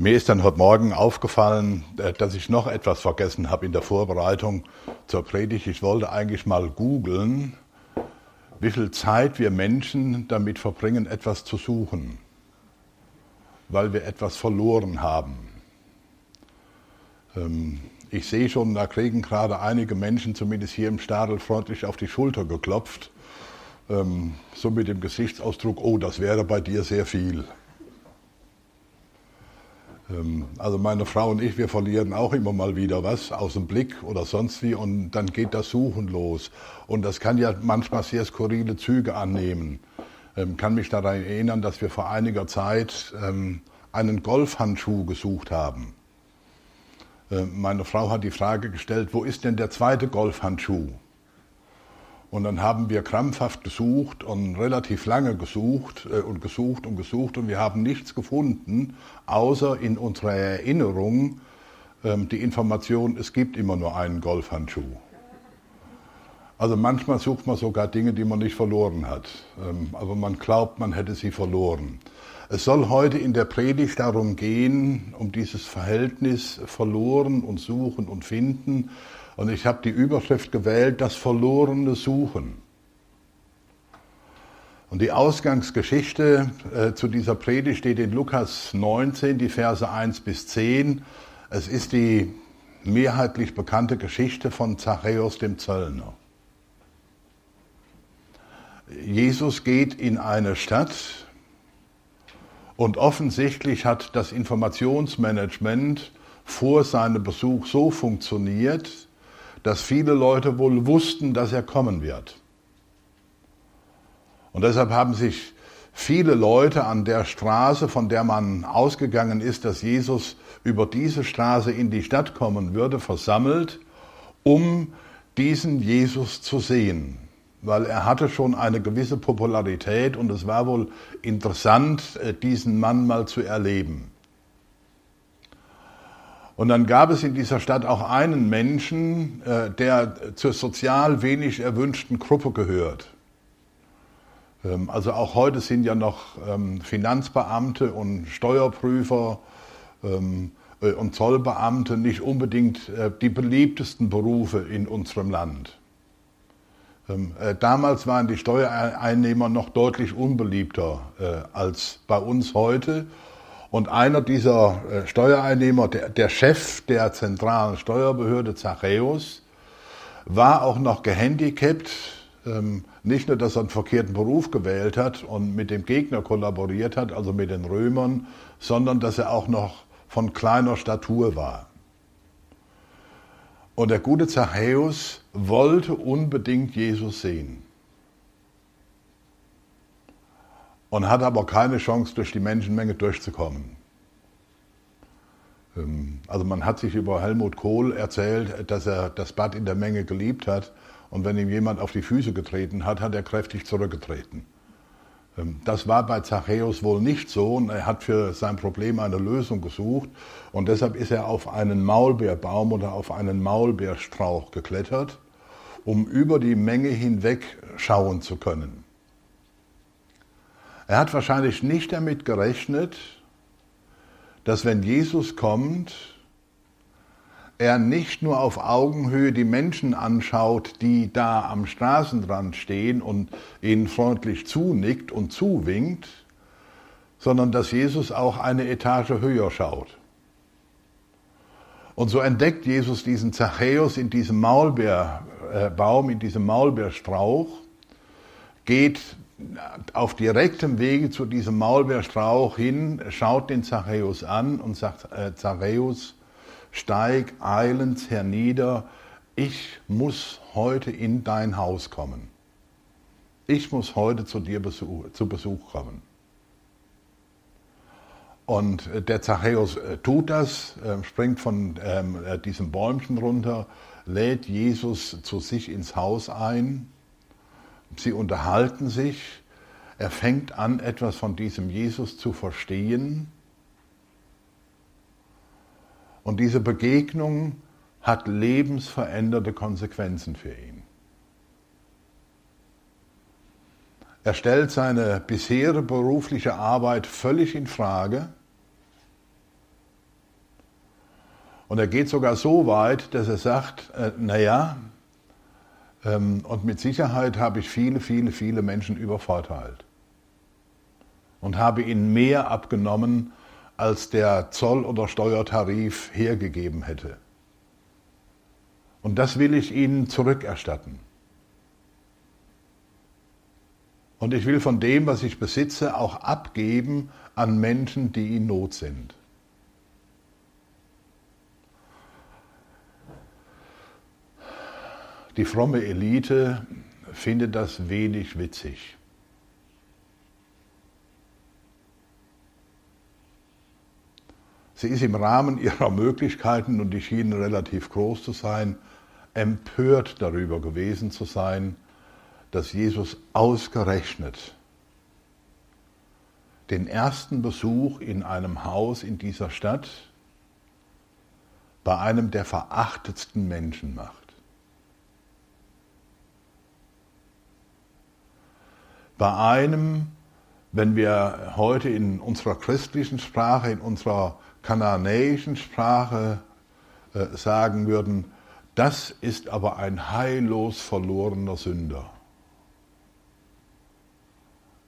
Mir ist dann heute Morgen aufgefallen, äh, dass ich noch etwas vergessen habe in der Vorbereitung zur Predigt. Ich wollte eigentlich mal googeln, wie viel Zeit wir Menschen damit verbringen, etwas zu suchen, weil wir etwas verloren haben. Ähm, ich sehe schon, da kriegen gerade einige Menschen, zumindest hier im Stadel, freundlich auf die Schulter geklopft, ähm, so mit dem Gesichtsausdruck, oh, das wäre bei dir sehr viel. Ähm, also meine Frau und ich, wir verlieren auch immer mal wieder was aus dem Blick oder sonst wie und dann geht das Suchen los. Und das kann ja manchmal sehr skurrile Züge annehmen. Ich ähm, kann mich daran erinnern, dass wir vor einiger Zeit ähm, einen Golfhandschuh gesucht haben. Meine Frau hat die Frage gestellt, wo ist denn der zweite Golfhandschuh? Und dann haben wir krampfhaft gesucht und relativ lange gesucht äh, und gesucht und gesucht und wir haben nichts gefunden, außer in unserer Erinnerung ähm, die Information, es gibt immer nur einen Golfhandschuh. Also manchmal sucht man sogar Dinge, die man nicht verloren hat, ähm, aber man glaubt, man hätte sie verloren. Es soll heute in der Predigt darum gehen, um dieses Verhältnis verloren und suchen und finden und ich habe die Überschrift gewählt, das verlorene Suchen. Und die Ausgangsgeschichte äh, zu dieser Predigt steht in Lukas 19, die Verse 1 bis 10. Es ist die mehrheitlich bekannte Geschichte von Zachäus dem Zöllner. Jesus geht in eine Stadt und offensichtlich hat das Informationsmanagement vor seinem Besuch so funktioniert, dass viele Leute wohl wussten, dass er kommen wird. Und deshalb haben sich viele Leute an der Straße, von der man ausgegangen ist, dass Jesus über diese Straße in die Stadt kommen würde, versammelt, um diesen Jesus zu sehen. Weil er hatte schon eine gewisse Popularität und es war wohl interessant, äh, diesen Mann mal zu erleben. Und dann gab es in dieser Stadt auch einen Menschen, äh, der zur sozial wenig erwünschten Gruppe gehört. Ähm, also auch heute sind ja noch ähm, Finanzbeamte und Steuerprüfer ähm, äh, und Zollbeamte nicht unbedingt äh, die beliebtesten Berufe in unserem Land. Damals waren die Steuereinnehmer noch deutlich unbeliebter als bei uns heute. Und einer dieser äh, Steuereinnehmer, der, der Chef der zentralen Steuerbehörde, Zachäus, war auch noch gehandicapt. Ähm, nicht nur, dass er einen verkehrten Beruf gewählt hat und mit dem Gegner kollaboriert hat, also mit den Römern, sondern dass er auch noch von kleiner Statur war. Und der gute Zachäus wollte unbedingt Jesus sehen. Und hat aber keine Chance, durch die Menschenmenge durchzukommen. Ähm, also man hat sich über Helmut Kohl erzählt, dass er das Bad in der Menge geliebt hat und wenn ihm jemand auf die Füße getreten hat, hat er kräftig zurückgetreten. Ähm, das war bei Zachäus wohl nicht so und er hat für sein Problem eine Lösung gesucht und deshalb ist er auf einen Maulbeerbaum oder auf einen Maulbeerstrauch geklettert, um über die Menge hinweg schauen zu können. Er hat wahrscheinlich nicht damit gerechnet, dass wenn Jesus kommt, er nicht nur auf Augenhöhe die Menschen anschaut, die da am Straßenrand stehen und ihnen freundlich zunickt und zuwinkt, sondern dass Jesus auch eine Etage höher schaut. Und so entdeckt Jesus diesen Zachäus in diesem Maulbeerbaum, in diesem Maulbeerstrauch, geht auf direktem Wege zu diesem Maulbeerstrauch hin, schaut den Zachäus an und sagt, äh, Zachäus, steig eilends hernieder, ich muss heute in dein Haus kommen. Ich muss heute zu dir Besuch, zu Besuch kommen. Und äh, der Zachäus äh, tut das, äh, springt von ähm, diesem Bäumchen runter, lädt Jesus zu sich ins Haus ein Sie unterhalten sich. Er fängt an, etwas von diesem Jesus zu verstehen. Und diese Begegnung hat lebensveränderte Konsequenzen für ihn. Er stellt seine bisherige berufliche Arbeit völlig in Frage Und er geht sogar so weit, dass er sagt, äh, naja, und mit Sicherheit habe ich viele, viele, viele Menschen übervorteilt. Und habe ihnen mehr abgenommen, als der Zoll- oder Steuertarif hergegeben hätte. Und das will ich ihnen zurückerstatten. Und ich will von dem, was ich besitze, auch abgeben an Menschen, die in Not sind. Die fromme Elite findet das wenig witzig. Sie ist im Rahmen ihrer Möglichkeiten, und die schienen relativ groß zu sein, empört darüber gewesen zu sein, dass Jesus ausgerechnet den ersten Besuch in einem Haus in dieser Stadt bei einem der verachtetsten Menschen macht. Bei einem, wenn wir heute in unserer christlichen Sprache, in unserer kananäischen Sprache äh, sagen würden, das ist aber ein heillos verlorener Sünder.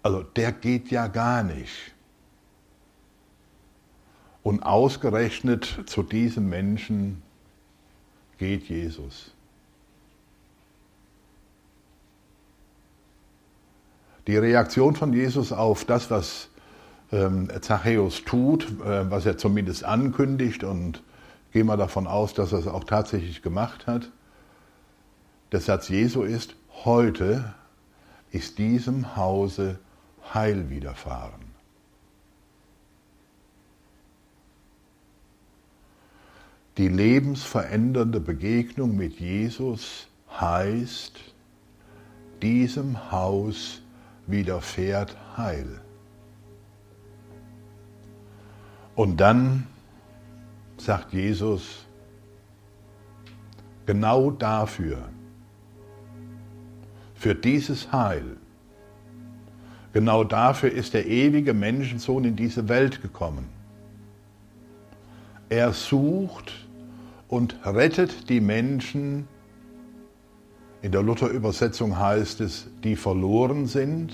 Also der geht ja gar nicht. Und ausgerechnet zu diesem Menschen geht Jesus. Die Reaktion von Jesus auf das, was ähm, Zachäus tut, äh, was er zumindest ankündigt und gehen wir davon aus, dass er es auch tatsächlich gemacht hat. Der Satz Jesu ist, heute ist diesem Hause Heil widerfahren. Die lebensverändernde Begegnung mit Jesus heißt, diesem Haus widerfährt Heil. Und dann sagt Jesus, genau dafür, für dieses Heil, genau dafür ist der ewige Menschensohn in diese Welt gekommen. Er sucht und rettet die Menschen, in der Luther-Übersetzung heißt es, die verloren sind.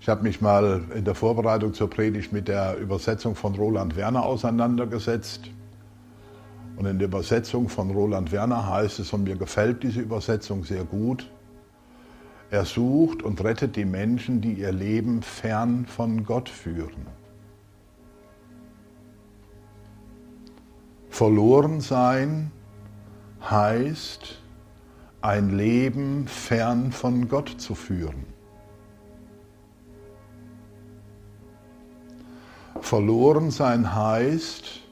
Ich habe mich mal in der Vorbereitung zur Predigt mit der Übersetzung von Roland Werner auseinandergesetzt. Und in der Übersetzung von Roland Werner heißt es, und mir gefällt diese Übersetzung sehr gut, er sucht und rettet die Menschen, die ihr Leben fern von Gott führen. Verloren sein heißt, ein Leben fern von Gott zu führen. Verloren sein heißt,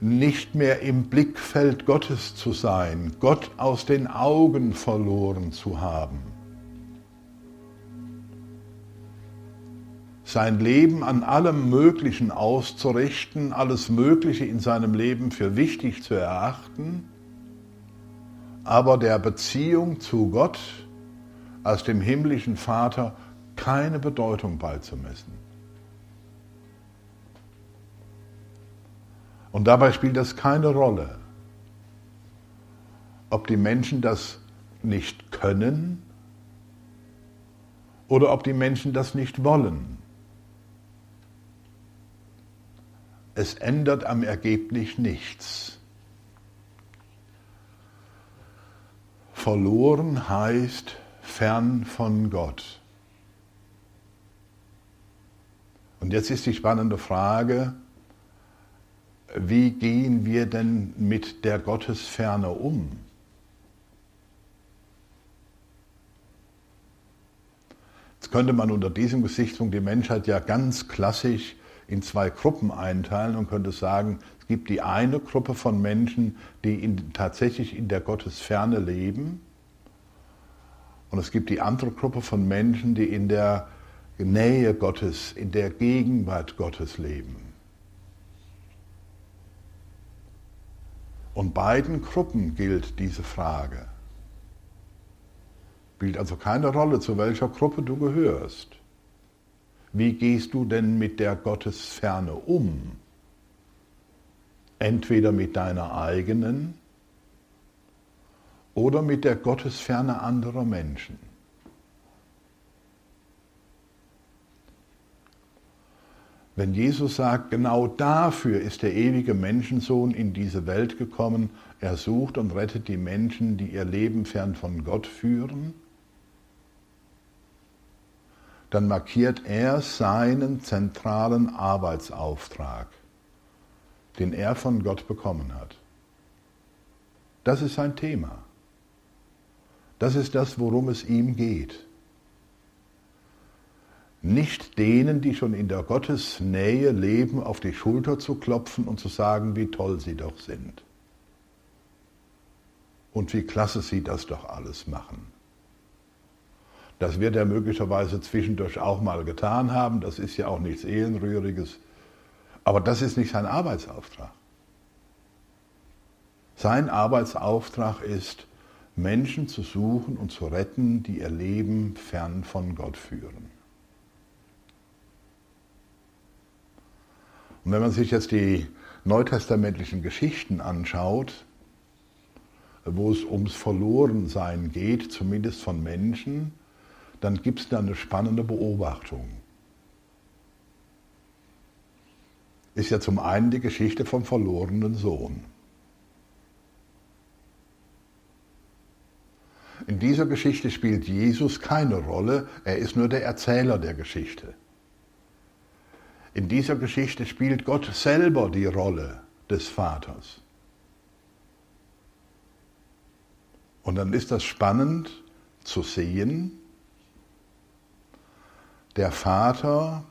nicht mehr im Blickfeld Gottes zu sein, Gott aus den Augen verloren zu haben. Sein Leben an allem Möglichen auszurichten, alles Mögliche in seinem Leben für wichtig zu erachten aber der Beziehung zu Gott als dem himmlischen Vater keine Bedeutung beizumessen. Und dabei spielt das keine Rolle, ob die Menschen das nicht können oder ob die Menschen das nicht wollen. Es ändert am Ergebnis nichts. Verloren heißt fern von Gott. Und jetzt ist die spannende Frage, wie gehen wir denn mit der Gottesferne um? Jetzt könnte man unter diesem Gesichtspunkt die Menschheit ja ganz klassisch in zwei Gruppen einteilen und könnte sagen, gibt die eine Gruppe von Menschen, die in, tatsächlich in der Gottesferne leben. Und es gibt die andere Gruppe von Menschen, die in der Nähe Gottes, in der Gegenwart Gottes leben. Und beiden Gruppen gilt diese Frage. Spielt also keine Rolle, zu welcher Gruppe du gehörst. Wie gehst du denn mit der Gottesferne um? entweder mit deiner eigenen oder mit der Gottesferne anderer Menschen. Wenn Jesus sagt, genau dafür ist der ewige Menschensohn in diese Welt gekommen, er sucht und rettet die Menschen, die ihr Leben fern von Gott führen, dann markiert er seinen zentralen Arbeitsauftrag, den er von Gott bekommen hat. Das ist sein Thema. Das ist das, worum es ihm geht. Nicht denen, die schon in der Gottesnähe leben, auf die Schulter zu klopfen und zu sagen, wie toll sie doch sind. Und wie klasse sie das doch alles machen. Das wird er möglicherweise zwischendurch auch mal getan haben, das ist ja auch nichts Ehrenrühriges. Aber das ist nicht sein Arbeitsauftrag. Sein Arbeitsauftrag ist, Menschen zu suchen und zu retten, die ihr Leben fern von Gott führen. Und wenn man sich jetzt die neutestamentlichen Geschichten anschaut, wo es ums Verlorensein geht, zumindest von Menschen, dann gibt es da eine spannende Beobachtung. Ist ja zum einen die Geschichte vom verlorenen Sohn. In dieser Geschichte spielt Jesus keine Rolle, er ist nur der Erzähler der Geschichte. In dieser Geschichte spielt Gott selber die Rolle des Vaters. Und dann ist das spannend zu sehen, der Vater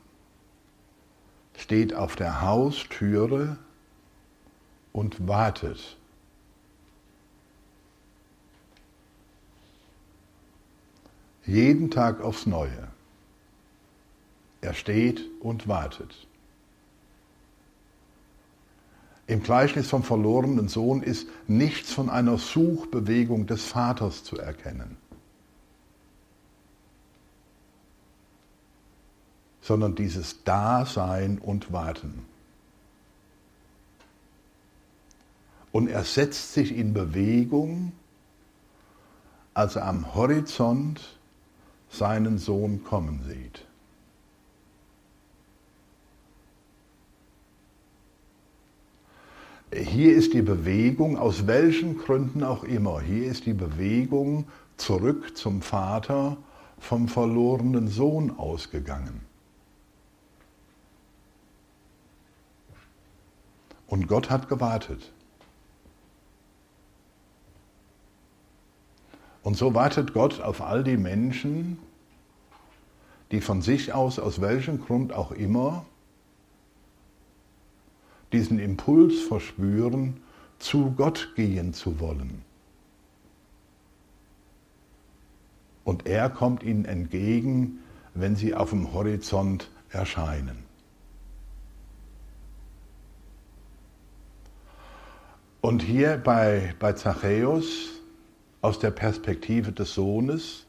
steht auf der Haustüre und wartet. Jeden Tag aufs Neue. Er steht und wartet. Im Gleichnis vom verlorenen Sohn ist nichts von einer Suchbewegung des Vaters zu erkennen. Sondern dieses Dasein und Warten. Und er setzt sich in Bewegung, als er am Horizont seinen Sohn kommen sieht. Hier ist die Bewegung, aus welchen Gründen auch immer, hier ist die Bewegung zurück zum Vater vom verlorenen Sohn ausgegangen. Und Gott hat gewartet. Und so wartet Gott auf all die Menschen, die von sich aus, aus welchem Grund auch immer, diesen Impuls verspüren, zu Gott gehen zu wollen. Und er kommt ihnen entgegen, wenn sie auf dem Horizont erscheinen. Und hier bei, bei Zachäus aus der Perspektive des Sohnes,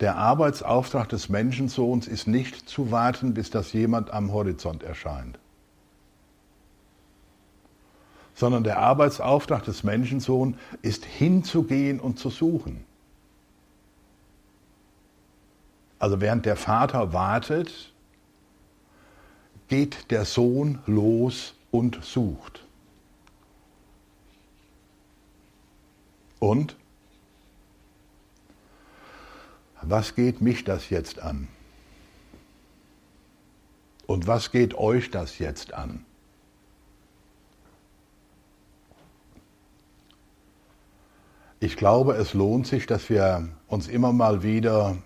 der Arbeitsauftrag des Menschensohns ist nicht zu warten, bis das jemand am Horizont erscheint, sondern der Arbeitsauftrag des Menschensohns ist hinzugehen und zu suchen. Also während der Vater wartet, geht der Sohn los und sucht. Und was geht mich das jetzt an? Und was geht euch das jetzt an? Ich glaube, es lohnt sich, dass wir uns immer mal wieder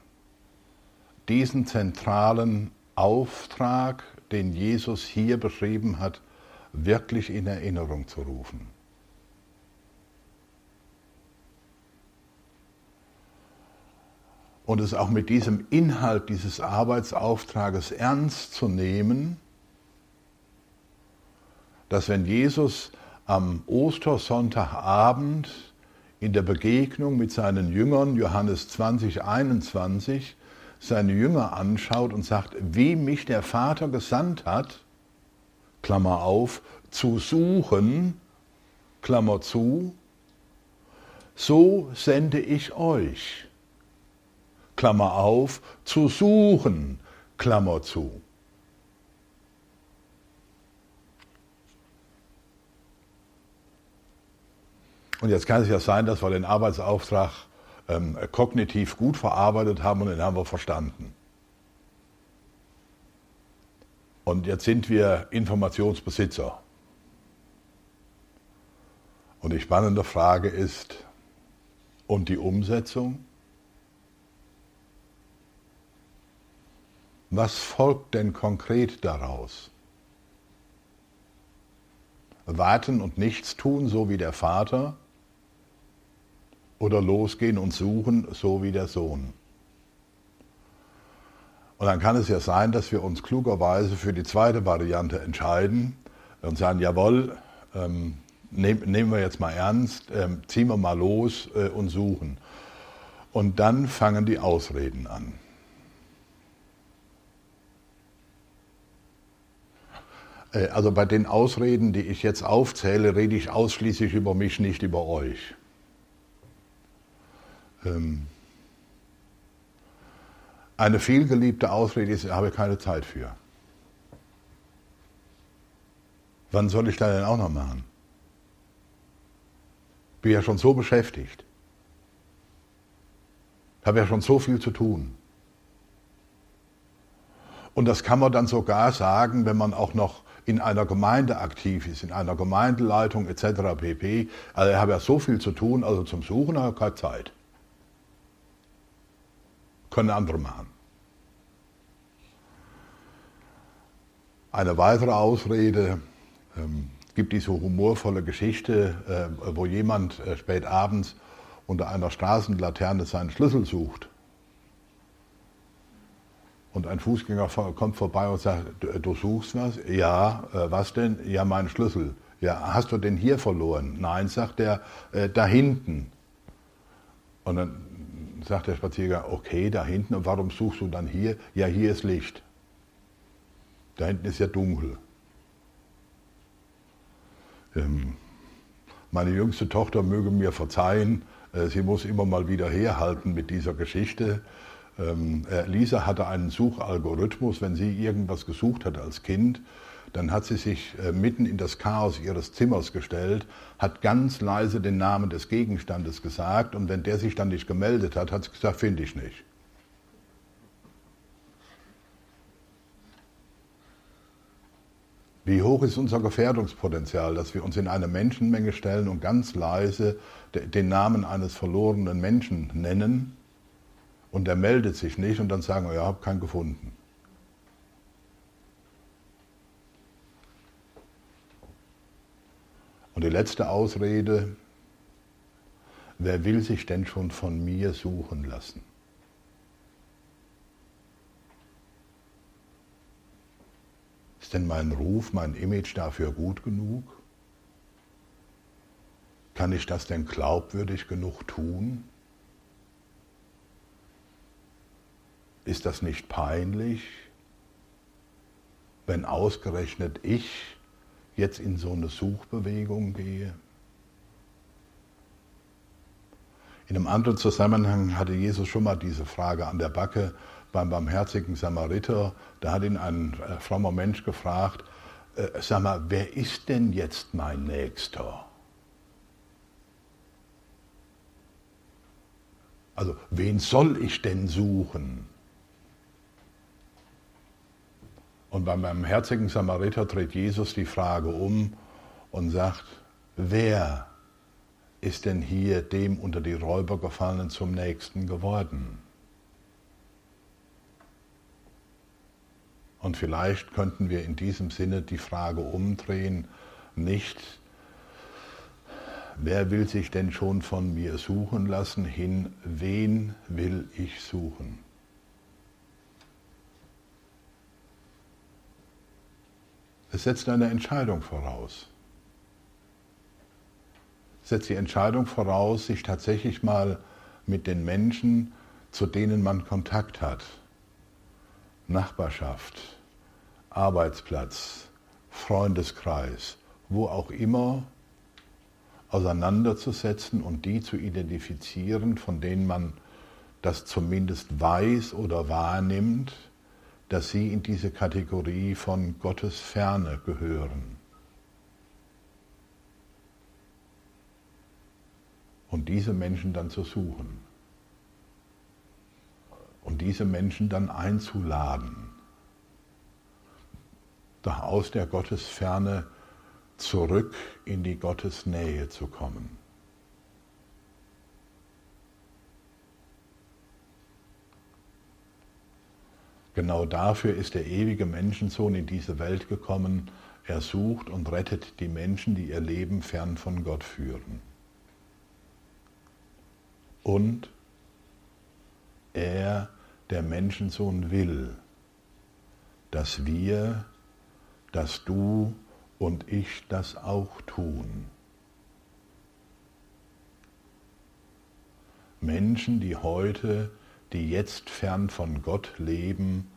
diesen zentralen Auftrag, den Jesus hier beschrieben hat, wirklich in Erinnerung zu rufen. Und es auch mit diesem Inhalt dieses Arbeitsauftrages ernst zu nehmen, dass wenn Jesus am Ostersonntagabend in der Begegnung mit seinen Jüngern, Johannes 20, 21, seine Jünger anschaut und sagt, wie mich der Vater gesandt hat, Klammer auf, zu suchen, Klammer zu, so sende ich euch, Klammer auf, zu suchen, Klammer zu. Und jetzt kann es ja sein, dass wir den Arbeitsauftrag ähm, kognitiv gut verarbeitet haben und den haben wir verstanden. Und jetzt sind wir Informationsbesitzer. Und die spannende Frage ist, und die Umsetzung? Was folgt denn konkret daraus? Warten und nichts tun, so wie der Vater? Oder losgehen und suchen, so wie der Sohn? Und dann kann es ja sein, dass wir uns klugerweise für die zweite Variante entscheiden und sagen, jawohl, ähm, nehm, nehmen wir jetzt mal ernst, ähm, ziehen wir mal los äh, und suchen. Und dann fangen die Ausreden an. Also bei den Ausreden, die ich jetzt aufzähle, rede ich ausschließlich über mich, nicht über euch. Ähm, eine vielgeliebte Ausrede ist, ich habe keine Zeit für. Wann soll ich da denn auch noch machen? Bin ja schon so beschäftigt. Habe ja schon so viel zu tun. Und das kann man dann sogar sagen, wenn man auch noch in einer Gemeinde aktiv ist, in einer Gemeindeleitung etc. pp. Also ich habe ja so viel zu tun, also zum Suchen habe ich keine Zeit. Können andere machen. Eine weitere Ausrede, ähm, gibt diese humorvolle Geschichte, äh, wo jemand äh, spät abends unter einer Straßenlaterne seinen Schlüssel sucht. Und ein Fußgänger kommt vorbei und sagt, du suchst was? Ja, äh, was denn? Ja, meinen Schlüssel. Ja, hast du den hier verloren? Nein, sagt er, da hinten. Und dann sagt der Spaziergänger, okay, da hinten, und warum suchst du dann hier? Ja, hier ist Licht. Da hinten ist ja dunkel. Ähm, meine jüngste Tochter möge mir verzeihen, äh, sie muss immer mal wieder herhalten mit dieser Geschichte. Ähm, äh, Lisa hatte einen Suchalgorithmus, wenn sie irgendwas gesucht hat als Kind, dann hat sie sich äh, mitten in das Chaos ihres Zimmers gestellt, hat ganz leise den Namen des Gegenstandes gesagt und wenn der sich dann nicht gemeldet hat, hat sie gesagt, finde ich nicht. Wie hoch ist unser Gefährdungspotenzial, dass wir uns in eine Menschenmenge stellen und ganz leise den Namen eines verlorenen Menschen nennen und der meldet sich nicht und dann sagen wir, ja, habe keinen gefunden. Und die letzte Ausrede, wer will sich denn schon von mir suchen lassen? Ist denn mein Ruf, mein Image dafür gut genug? Kann ich das denn glaubwürdig genug tun? Ist das nicht peinlich, wenn ausgerechnet ich jetzt in so eine Suchbewegung gehe? In einem anderen Zusammenhang hatte Jesus schon mal diese Frage an der Backe, beim barmherzigen Samariter, da hat ihn ein äh, frommer Mensch gefragt, äh, sag mal, wer ist denn jetzt mein Nächster? Also, wen soll ich denn suchen? Und beim barmherzigen Samariter dreht Jesus die Frage um und sagt, wer ist denn hier dem unter die Räuber gefallenen zum Nächsten geworden? Und vielleicht könnten wir in diesem Sinne die Frage umdrehen, nicht, wer will sich denn schon von mir suchen lassen, hin, wen will ich suchen? Es setzt eine Entscheidung voraus. Es setzt die Entscheidung voraus, sich tatsächlich mal mit den Menschen, zu denen man Kontakt hat, Nachbarschaft, Arbeitsplatz, Freundeskreis, wo auch immer, auseinanderzusetzen und die zu identifizieren, von denen man das zumindest weiß oder wahrnimmt, dass sie in diese Kategorie von Gottes Ferne gehören. Und diese Menschen dann zu suchen. Und diese Menschen dann einzuladen, da aus der Gottesferne zurück in die Gottesnähe zu kommen. Genau dafür ist der ewige Menschensohn in diese Welt gekommen. Er sucht und rettet die Menschen, die ihr Leben fern von Gott führen. Und er, der Menschensohn, will, dass wir, dass du und ich das auch tun. Menschen, die heute die jetzt fern von Gott leben,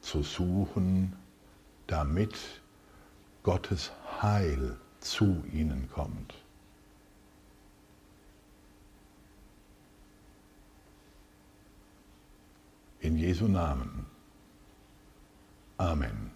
zu suchen, damit Gottes Heil zu ihnen kommt. In Jesu Namen. Amen.